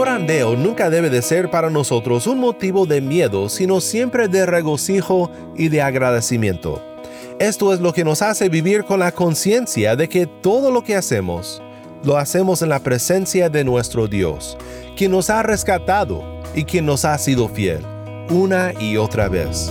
Corandeo nunca debe de ser para nosotros un motivo de miedo, sino siempre de regocijo y de agradecimiento. Esto es lo que nos hace vivir con la conciencia de que todo lo que hacemos, lo hacemos en la presencia de nuestro Dios, quien nos ha rescatado y quien nos ha sido fiel, una y otra vez.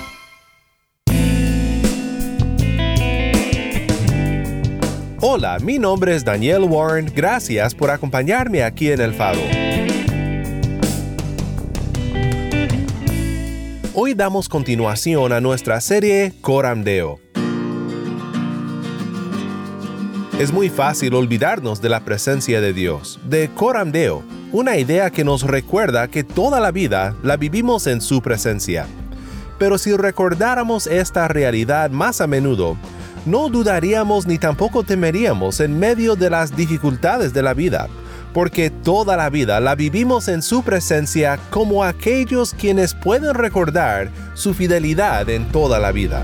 Hola, mi nombre es Daniel Warren, gracias por acompañarme aquí en El Faro. Hoy damos continuación a nuestra serie Coramdeo. Es muy fácil olvidarnos de la presencia de Dios, de Coramdeo, una idea que nos recuerda que toda la vida la vivimos en su presencia. Pero si recordáramos esta realidad más a menudo, no dudaríamos ni tampoco temeríamos en medio de las dificultades de la vida, porque toda la vida la vivimos en su presencia como aquellos quienes pueden recordar su fidelidad en toda la vida.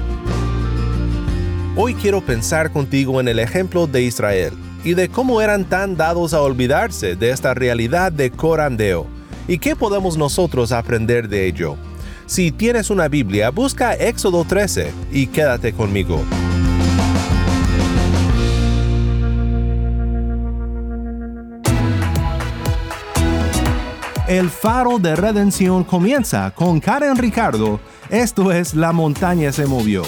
Hoy quiero pensar contigo en el ejemplo de Israel y de cómo eran tan dados a olvidarse de esta realidad de corandeo y qué podemos nosotros aprender de ello. Si tienes una Biblia, busca Éxodo 13 y quédate conmigo. El faro de redención comienza con Karen Ricardo. Esto es La montaña se movió.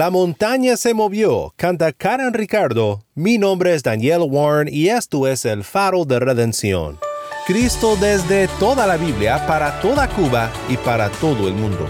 La montaña se movió, canta Karen Ricardo. Mi nombre es Daniel Warren y esto es el faro de redención. Cristo desde toda la Biblia, para toda Cuba y para todo el mundo.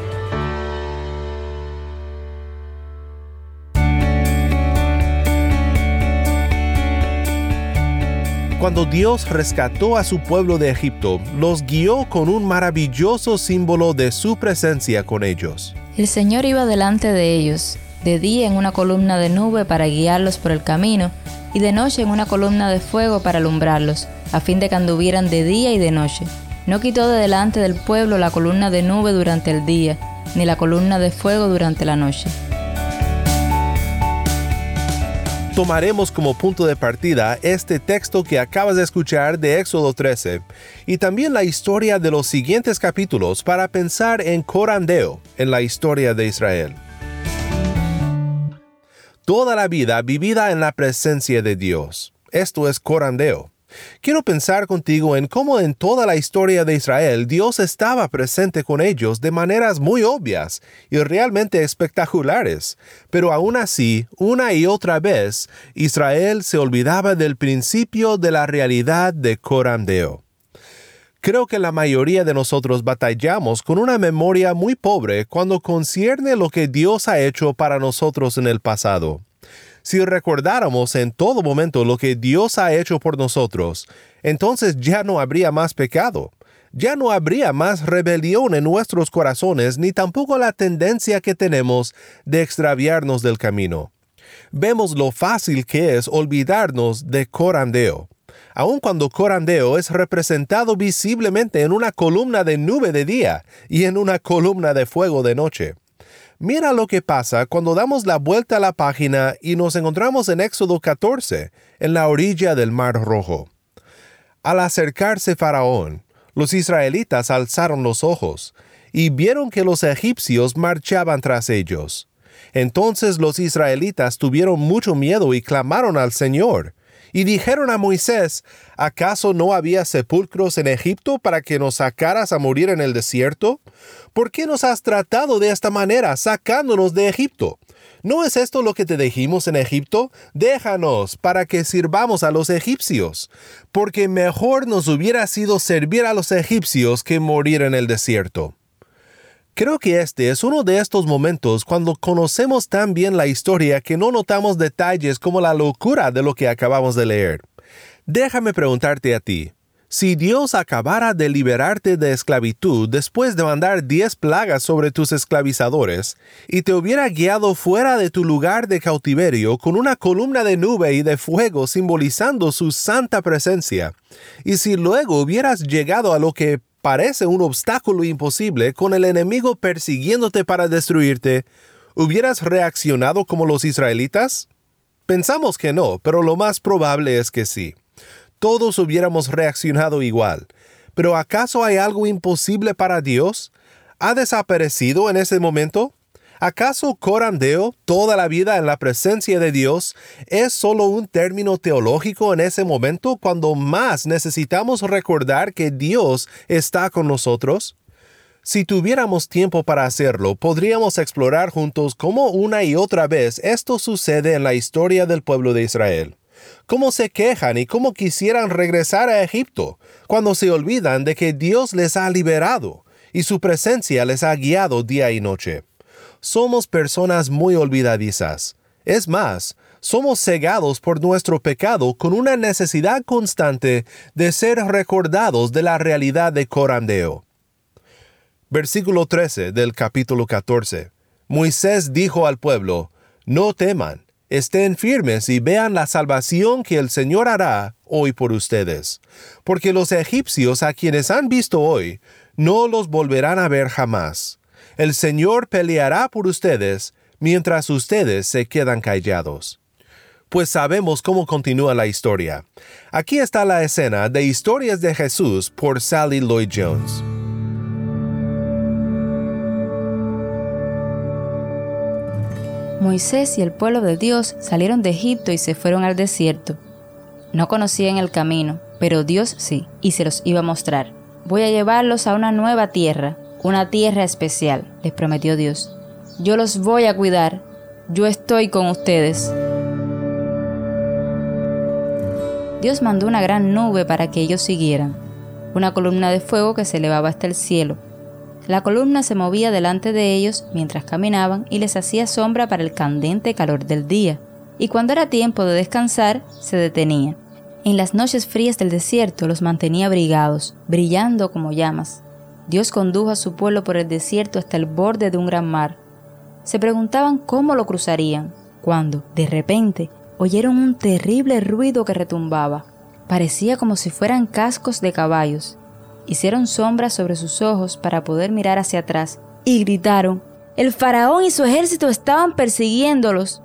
Cuando Dios rescató a su pueblo de Egipto, los guió con un maravilloso símbolo de su presencia con ellos. El Señor iba delante de ellos, de día en una columna de nube para guiarlos por el camino, y de noche en una columna de fuego para alumbrarlos, a fin de que anduvieran de día y de noche. No quitó de delante del pueblo la columna de nube durante el día, ni la columna de fuego durante la noche. tomaremos como punto de partida este texto que acabas de escuchar de Éxodo 13 y también la historia de los siguientes capítulos para pensar en Corandeo, en la historia de Israel. Toda la vida vivida en la presencia de Dios. Esto es Corandeo. Quiero pensar contigo en cómo en toda la historia de Israel Dios estaba presente con ellos de maneras muy obvias y realmente espectaculares, pero aún así, una y otra vez, Israel se olvidaba del principio de la realidad de Corandeo. Creo que la mayoría de nosotros batallamos con una memoria muy pobre cuando concierne lo que Dios ha hecho para nosotros en el pasado. Si recordáramos en todo momento lo que Dios ha hecho por nosotros, entonces ya no habría más pecado, ya no habría más rebelión en nuestros corazones, ni tampoco la tendencia que tenemos de extraviarnos del camino. Vemos lo fácil que es olvidarnos de Corandeo, aun cuando Corandeo es representado visiblemente en una columna de nube de día y en una columna de fuego de noche. Mira lo que pasa cuando damos la vuelta a la página y nos encontramos en Éxodo 14, en la orilla del Mar Rojo. Al acercarse Faraón, los israelitas alzaron los ojos y vieron que los egipcios marchaban tras ellos. Entonces los israelitas tuvieron mucho miedo y clamaron al Señor, y dijeron a Moisés, ¿acaso no había sepulcros en Egipto para que nos sacaras a morir en el desierto? ¿Por qué nos has tratado de esta manera, sacándonos de Egipto? ¿No es esto lo que te dijimos en Egipto? Déjanos para que sirvamos a los egipcios, porque mejor nos hubiera sido servir a los egipcios que morir en el desierto. Creo que este es uno de estos momentos cuando conocemos tan bien la historia que no notamos detalles como la locura de lo que acabamos de leer. Déjame preguntarte a ti, si Dios acabara de liberarte de esclavitud después de mandar diez plagas sobre tus esclavizadores, y te hubiera guiado fuera de tu lugar de cautiverio con una columna de nube y de fuego simbolizando su santa presencia, y si luego hubieras llegado a lo que parece un obstáculo imposible con el enemigo persiguiéndote para destruirte, ¿hubieras reaccionado como los israelitas? Pensamos que no, pero lo más probable es que sí. Todos hubiéramos reaccionado igual. Pero ¿acaso hay algo imposible para Dios? ¿Ha desaparecido en ese momento? ¿Acaso corandeo, toda la vida en la presencia de Dios, es solo un término teológico en ese momento cuando más necesitamos recordar que Dios está con nosotros? Si tuviéramos tiempo para hacerlo, podríamos explorar juntos cómo una y otra vez esto sucede en la historia del pueblo de Israel. Cómo se quejan y cómo quisieran regresar a Egipto, cuando se olvidan de que Dios les ha liberado y su presencia les ha guiado día y noche somos personas muy olvidadizas. Es más, somos cegados por nuestro pecado con una necesidad constante de ser recordados de la realidad de Corandeo. Versículo 13 del capítulo 14. Moisés dijo al pueblo, No teman, estén firmes y vean la salvación que el Señor hará hoy por ustedes, porque los egipcios a quienes han visto hoy, no los volverán a ver jamás el Señor peleará por ustedes mientras ustedes se quedan callados. Pues sabemos cómo continúa la historia. Aquí está la escena de Historias de Jesús por Sally Lloyd Jones. Moisés y el pueblo de Dios salieron de Egipto y se fueron al desierto. No conocían el camino, pero Dios sí, y se los iba a mostrar. Voy a llevarlos a una nueva tierra, una tierra especial, les prometió Dios. Yo los voy a cuidar, yo estoy con ustedes. Dios mandó una gran nube para que ellos siguieran, una columna de fuego que se elevaba hasta el cielo. La columna se movía delante de ellos mientras caminaban y les hacía sombra para el candente calor del día, y cuando era tiempo de descansar, se detenía. En las noches frías del desierto los mantenía abrigados, brillando como llamas. Dios condujo a su pueblo por el desierto hasta el borde de un gran mar. Se preguntaban cómo lo cruzarían, cuando, de repente, oyeron un terrible ruido que retumbaba. Parecía como si fueran cascos de caballos. Hicieron sombras sobre sus ojos para poder mirar hacia atrás y gritaron. El faraón y su ejército estaban persiguiéndolos.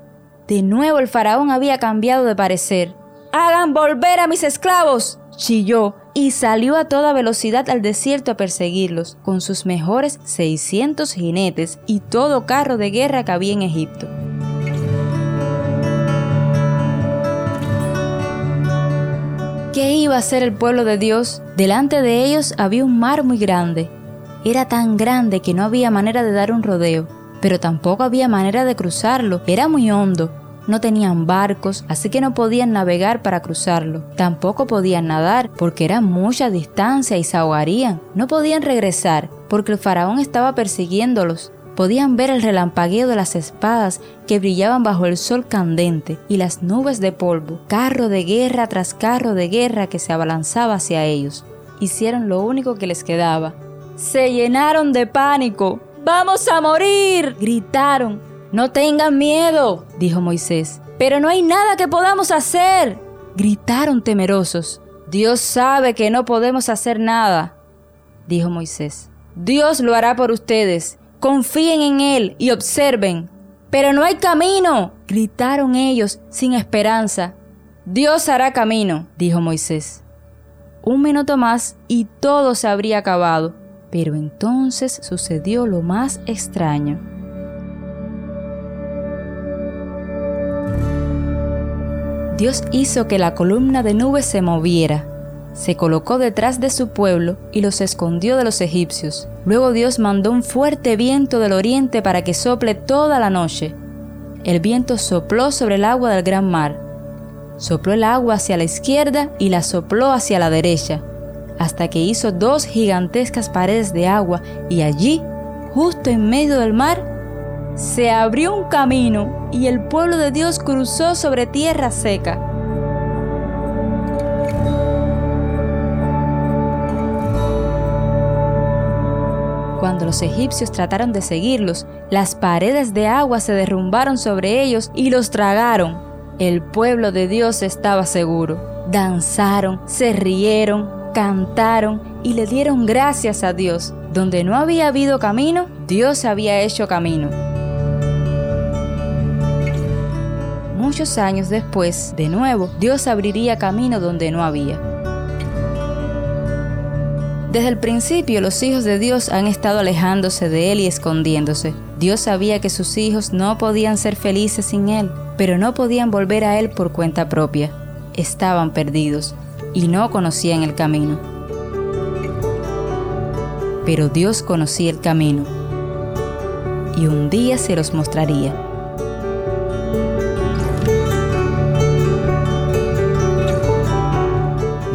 De nuevo el faraón había cambiado de parecer. Hagan volver a mis esclavos, chilló, y salió a toda velocidad al desierto a perseguirlos, con sus mejores 600 jinetes y todo carro de guerra que había en Egipto. ¿Qué iba a hacer el pueblo de Dios? Delante de ellos había un mar muy grande. Era tan grande que no había manera de dar un rodeo, pero tampoco había manera de cruzarlo. Era muy hondo no tenían barcos, así que no podían navegar para cruzarlo. Tampoco podían nadar porque era mucha distancia y se ahogarían. No podían regresar porque el faraón estaba persiguiéndolos. Podían ver el relampagueo de las espadas que brillaban bajo el sol candente y las nubes de polvo, carro de guerra tras carro de guerra que se abalanzaba hacia ellos. Hicieron lo único que les quedaba. Se llenaron de pánico. ¡Vamos a morir! gritaron no tengan miedo, dijo Moisés. Pero no hay nada que podamos hacer, gritaron temerosos. Dios sabe que no podemos hacer nada, dijo Moisés. Dios lo hará por ustedes. Confíen en Él y observen. Pero no hay camino, gritaron ellos sin esperanza. Dios hará camino, dijo Moisés. Un minuto más y todo se habría acabado. Pero entonces sucedió lo más extraño. Dios hizo que la columna de nube se moviera, se colocó detrás de su pueblo y los escondió de los egipcios. Luego Dios mandó un fuerte viento del oriente para que sople toda la noche. El viento sopló sobre el agua del gran mar. Sopló el agua hacia la izquierda y la sopló hacia la derecha, hasta que hizo dos gigantescas paredes de agua y allí, justo en medio del mar, se abrió un camino y el pueblo de Dios cruzó sobre tierra seca. Cuando los egipcios trataron de seguirlos, las paredes de agua se derrumbaron sobre ellos y los tragaron. El pueblo de Dios estaba seguro. Danzaron, se rieron, cantaron y le dieron gracias a Dios. Donde no había habido camino, Dios había hecho camino. Muchos años después, de nuevo, Dios abriría camino donde no había. Desde el principio los hijos de Dios han estado alejándose de Él y escondiéndose. Dios sabía que sus hijos no podían ser felices sin Él, pero no podían volver a Él por cuenta propia. Estaban perdidos y no conocían el camino. Pero Dios conocía el camino y un día se los mostraría.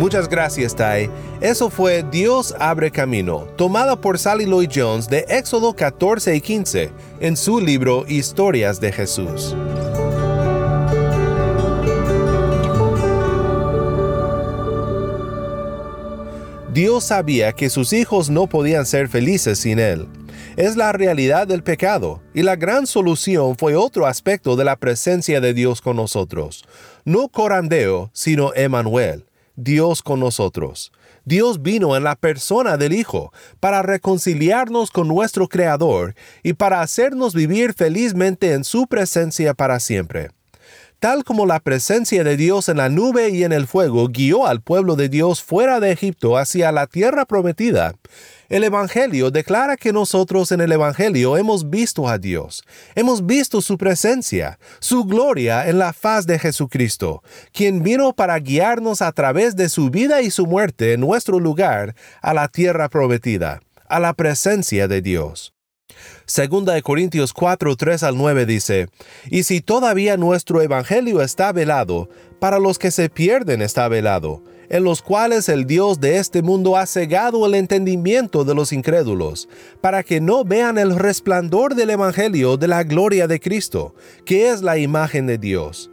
Muchas gracias, Tai. Eso fue Dios abre camino, tomada por Sally Lloyd Jones de Éxodo 14 y 15 en su libro Historias de Jesús. Dios sabía que sus hijos no podían ser felices sin Él. Es la realidad del pecado, y la gran solución fue otro aspecto de la presencia de Dios con nosotros. No corandeo, sino Emanuel, Dios con nosotros. Dios vino en la persona del Hijo para reconciliarnos con nuestro Creador y para hacernos vivir felizmente en su presencia para siempre. Tal como la presencia de Dios en la nube y en el fuego guió al pueblo de Dios fuera de Egipto hacia la tierra prometida, el Evangelio declara que nosotros en el Evangelio hemos visto a Dios, hemos visto su presencia, su gloria en la faz de Jesucristo, quien vino para guiarnos a través de su vida y su muerte en nuestro lugar a la tierra prometida, a la presencia de Dios. Segunda de Corintios 4, 3 al 9 dice, Y si todavía nuestro evangelio está velado, para los que se pierden está velado, en los cuales el Dios de este mundo ha cegado el entendimiento de los incrédulos, para que no vean el resplandor del evangelio de la gloria de Cristo, que es la imagen de Dios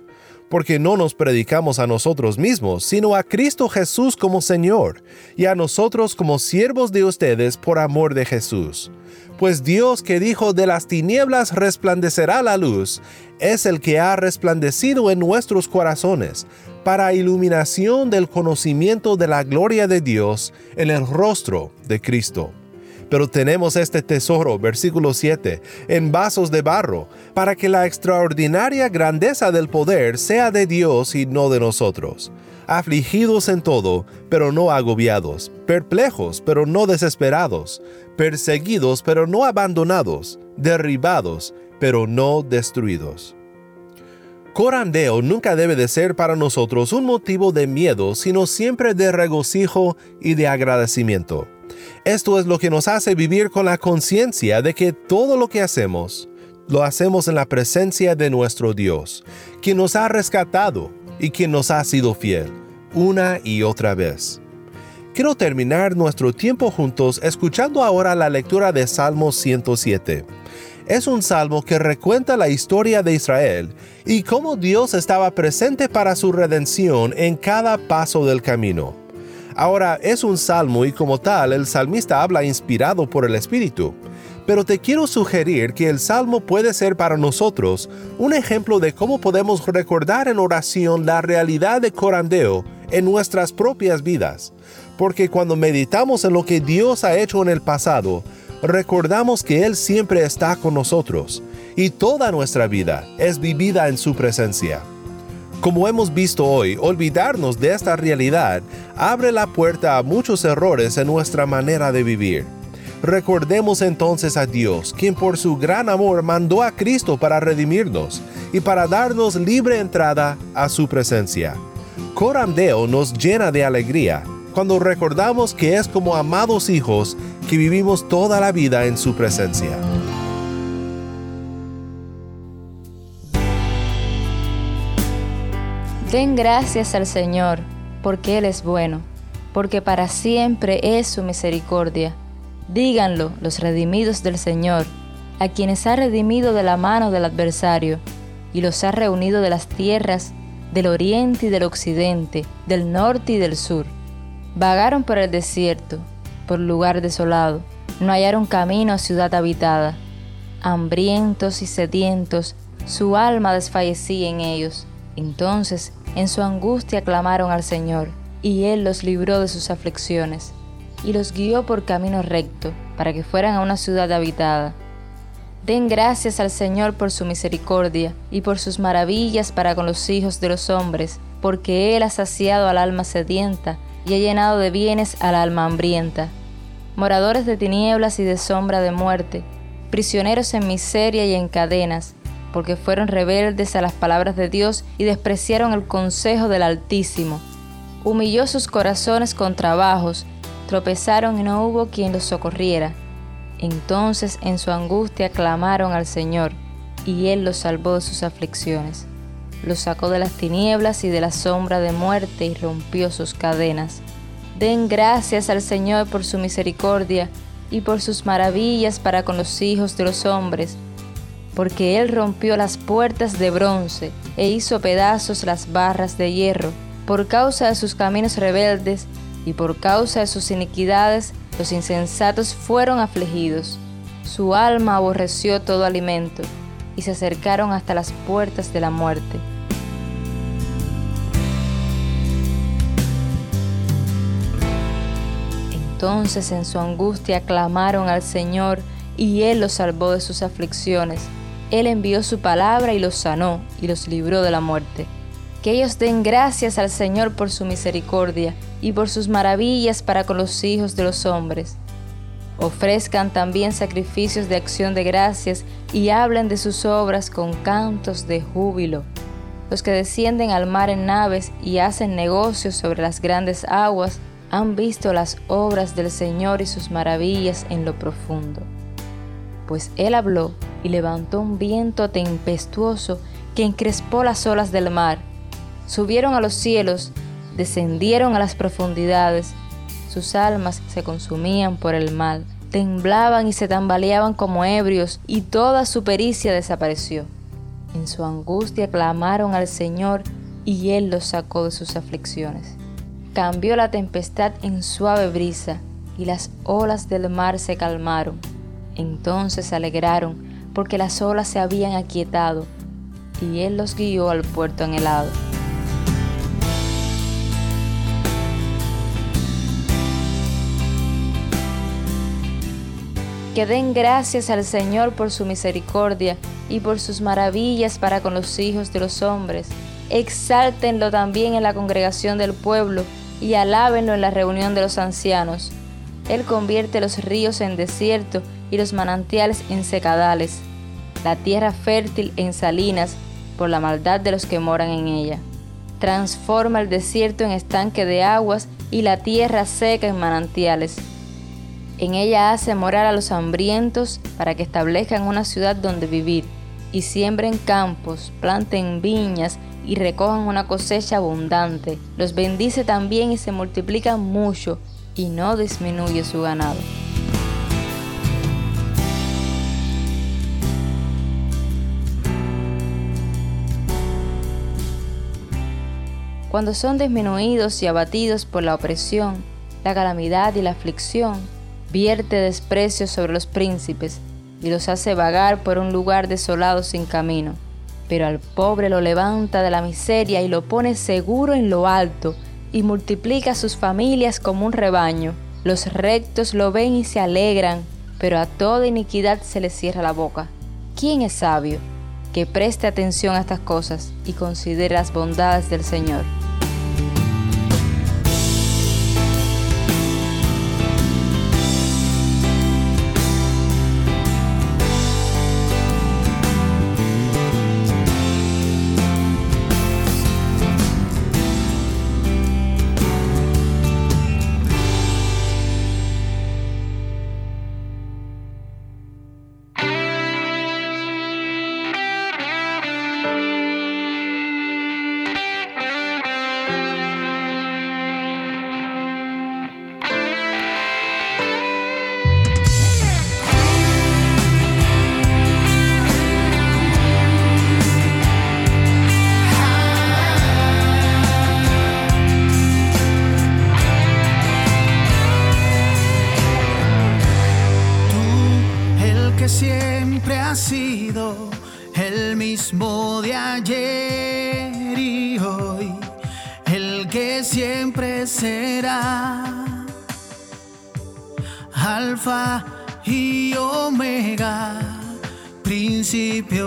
porque no nos predicamos a nosotros mismos, sino a Cristo Jesús como Señor, y a nosotros como siervos de ustedes por amor de Jesús. Pues Dios que dijo de las tinieblas resplandecerá la luz, es el que ha resplandecido en nuestros corazones, para iluminación del conocimiento de la gloria de Dios en el rostro de Cristo. Pero tenemos este tesoro, versículo 7, en vasos de barro, para que la extraordinaria grandeza del poder sea de Dios y no de nosotros. Afligidos en todo, pero no agobiados, perplejos, pero no desesperados, perseguidos, pero no abandonados, derribados, pero no destruidos. Corandeo nunca debe de ser para nosotros un motivo de miedo, sino siempre de regocijo y de agradecimiento. Esto es lo que nos hace vivir con la conciencia de que todo lo que hacemos, lo hacemos en la presencia de nuestro Dios, quien nos ha rescatado y quien nos ha sido fiel, una y otra vez. Quiero terminar nuestro tiempo juntos escuchando ahora la lectura de Salmo 107. Es un salmo que recuenta la historia de Israel y cómo Dios estaba presente para su redención en cada paso del camino. Ahora es un salmo y como tal el salmista habla inspirado por el Espíritu. Pero te quiero sugerir que el salmo puede ser para nosotros un ejemplo de cómo podemos recordar en oración la realidad de corandeo en nuestras propias vidas. Porque cuando meditamos en lo que Dios ha hecho en el pasado, recordamos que Él siempre está con nosotros y toda nuestra vida es vivida en su presencia. Como hemos visto hoy, olvidarnos de esta realidad abre la puerta a muchos errores en nuestra manera de vivir. Recordemos entonces a Dios, quien por su gran amor mandó a Cristo para redimirnos y para darnos libre entrada a su presencia. Coramdeo nos llena de alegría cuando recordamos que es como amados hijos que vivimos toda la vida en su presencia. Den gracias al Señor, porque Él es bueno, porque para siempre es su misericordia. Díganlo los redimidos del Señor, a quienes ha redimido de la mano del adversario, y los ha reunido de las tierras del oriente y del occidente, del norte y del sur. Vagaron por el desierto, por lugar desolado, no hallaron camino a ciudad habitada. Hambrientos y sedientos, su alma desfallecía en ellos. Entonces en su angustia clamaron al Señor, y Él los libró de sus aflicciones, y los guió por camino recto, para que fueran a una ciudad habitada. Den gracias al Señor por su misericordia y por sus maravillas para con los hijos de los hombres, porque Él ha saciado al alma sedienta y ha llenado de bienes al alma hambrienta. Moradores de tinieblas y de sombra de muerte, prisioneros en miseria y en cadenas, porque fueron rebeldes a las palabras de Dios y despreciaron el consejo del Altísimo. Humilló sus corazones con trabajos, tropezaron y no hubo quien los socorriera. Entonces en su angustia clamaron al Señor, y Él los salvó de sus aflicciones. Los sacó de las tinieblas y de la sombra de muerte y rompió sus cadenas. Den gracias al Señor por su misericordia y por sus maravillas para con los hijos de los hombres porque Él rompió las puertas de bronce e hizo pedazos las barras de hierro. Por causa de sus caminos rebeldes y por causa de sus iniquidades, los insensatos fueron afligidos. Su alma aborreció todo alimento y se acercaron hasta las puertas de la muerte. Entonces en su angustia clamaron al Señor y Él los salvó de sus aflicciones él envió su palabra y los sanó y los libró de la muerte. Que ellos den gracias al Señor por su misericordia y por sus maravillas para con los hijos de los hombres. Ofrezcan también sacrificios de acción de gracias y hablen de sus obras con cantos de júbilo. Los que descienden al mar en naves y hacen negocios sobre las grandes aguas han visto las obras del Señor y sus maravillas en lo profundo. Pues él habló y levantó un viento tempestuoso que encrespó las olas del mar. Subieron a los cielos, descendieron a las profundidades, sus almas se consumían por el mal, temblaban y se tambaleaban como ebrios, y toda su pericia desapareció. En su angustia clamaron al Señor, y Él los sacó de sus aflicciones. Cambió la tempestad en suave brisa, y las olas del mar se calmaron. Entonces se alegraron, porque las olas se habían aquietado, y Él los guió al puerto anhelado. que den gracias al Señor por su misericordia y por sus maravillas para con los hijos de los hombres. Exáltenlo también en la congregación del pueblo y alábenlo en la reunión de los ancianos. Él convierte los ríos en desierto y los manantiales en secadales, la tierra fértil en salinas por la maldad de los que moran en ella. Transforma el desierto en estanque de aguas y la tierra seca en manantiales en ella hace morar a los hambrientos para que establezcan una ciudad donde vivir, y siembren campos, planten viñas y recojan una cosecha abundante. Los bendice también y se multiplican mucho, y no disminuye su ganado. Cuando son disminuidos y abatidos por la opresión, la calamidad y la aflicción, vierte desprecio sobre los príncipes y los hace vagar por un lugar desolado sin camino. Pero al pobre lo levanta de la miseria y lo pone seguro en lo alto y multiplica sus familias como un rebaño. Los rectos lo ven y se alegran, pero a toda iniquidad se le cierra la boca. ¿Quién es sabio? Que preste atención a estas cosas y considere las bondades del Señor. Principio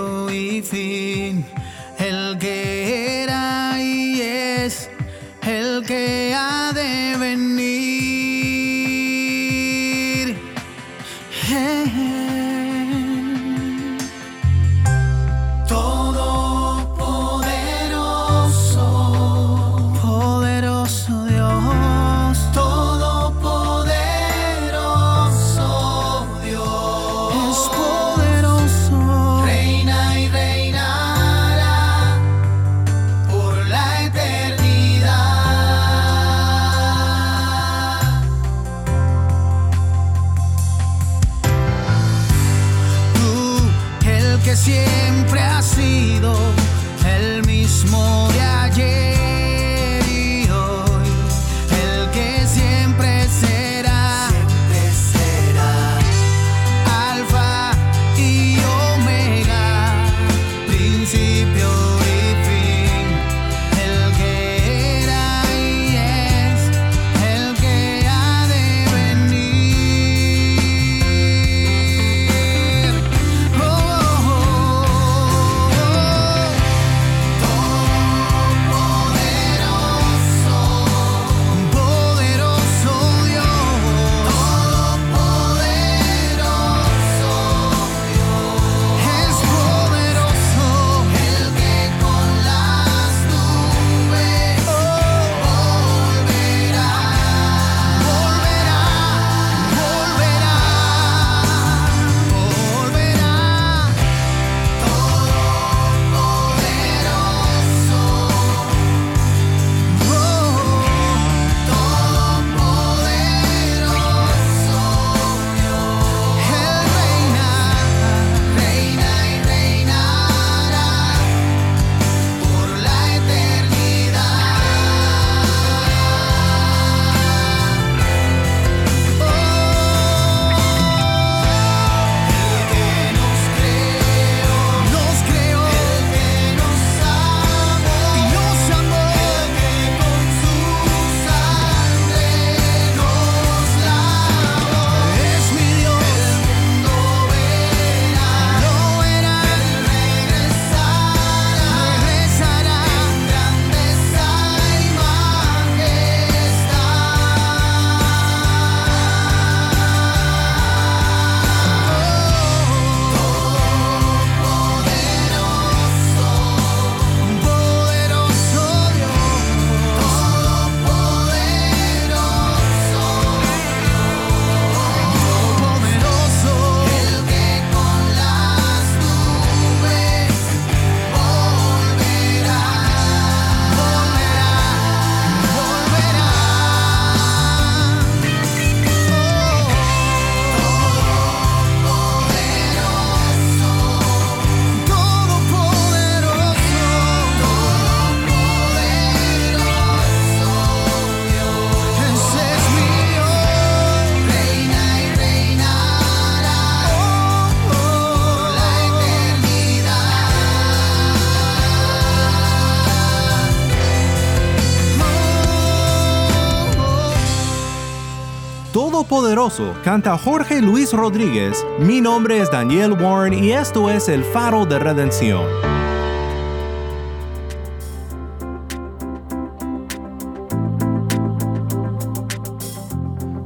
Canta Jorge Luis Rodríguez. Mi nombre es Daniel Warren y esto es El Faro de Redención.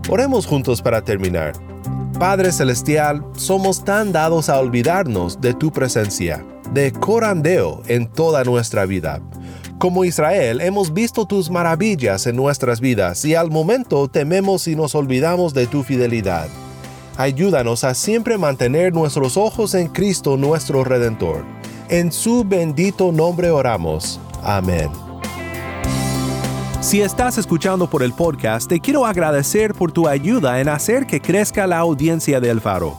Oremos juntos para terminar. Padre Celestial, somos tan dados a olvidarnos de tu presencia, de corandeo en toda nuestra vida. Como Israel, hemos visto tus maravillas en nuestras vidas y al momento tememos y nos olvidamos de tu fidelidad. Ayúdanos a siempre mantener nuestros ojos en Cristo nuestro Redentor. En su bendito nombre oramos. Amén. Si estás escuchando por el podcast, te quiero agradecer por tu ayuda en hacer que crezca la audiencia del faro.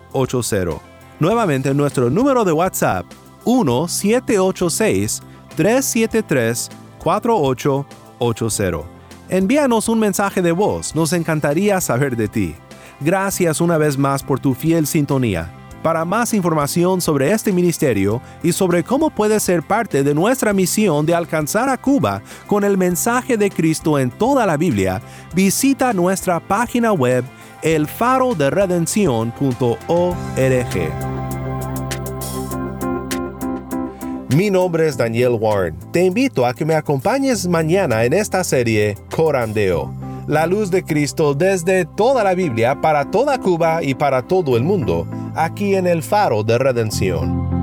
1786-373-4880. Nuevamente nuestro número de WhatsApp 1786-373-4880. Envíanos un mensaje de voz, nos encantaría saber de ti. Gracias una vez más por tu fiel sintonía. Para más información sobre este ministerio y sobre cómo puedes ser parte de nuestra misión de alcanzar a Cuba con el mensaje de Cristo en toda la Biblia, visita nuestra página web elfaroderedención.org. Mi nombre es Daniel Warren. Te invito a que me acompañes mañana en esta serie Corandeo la luz de Cristo desde toda la Biblia para toda Cuba y para todo el mundo, aquí en el faro de redención.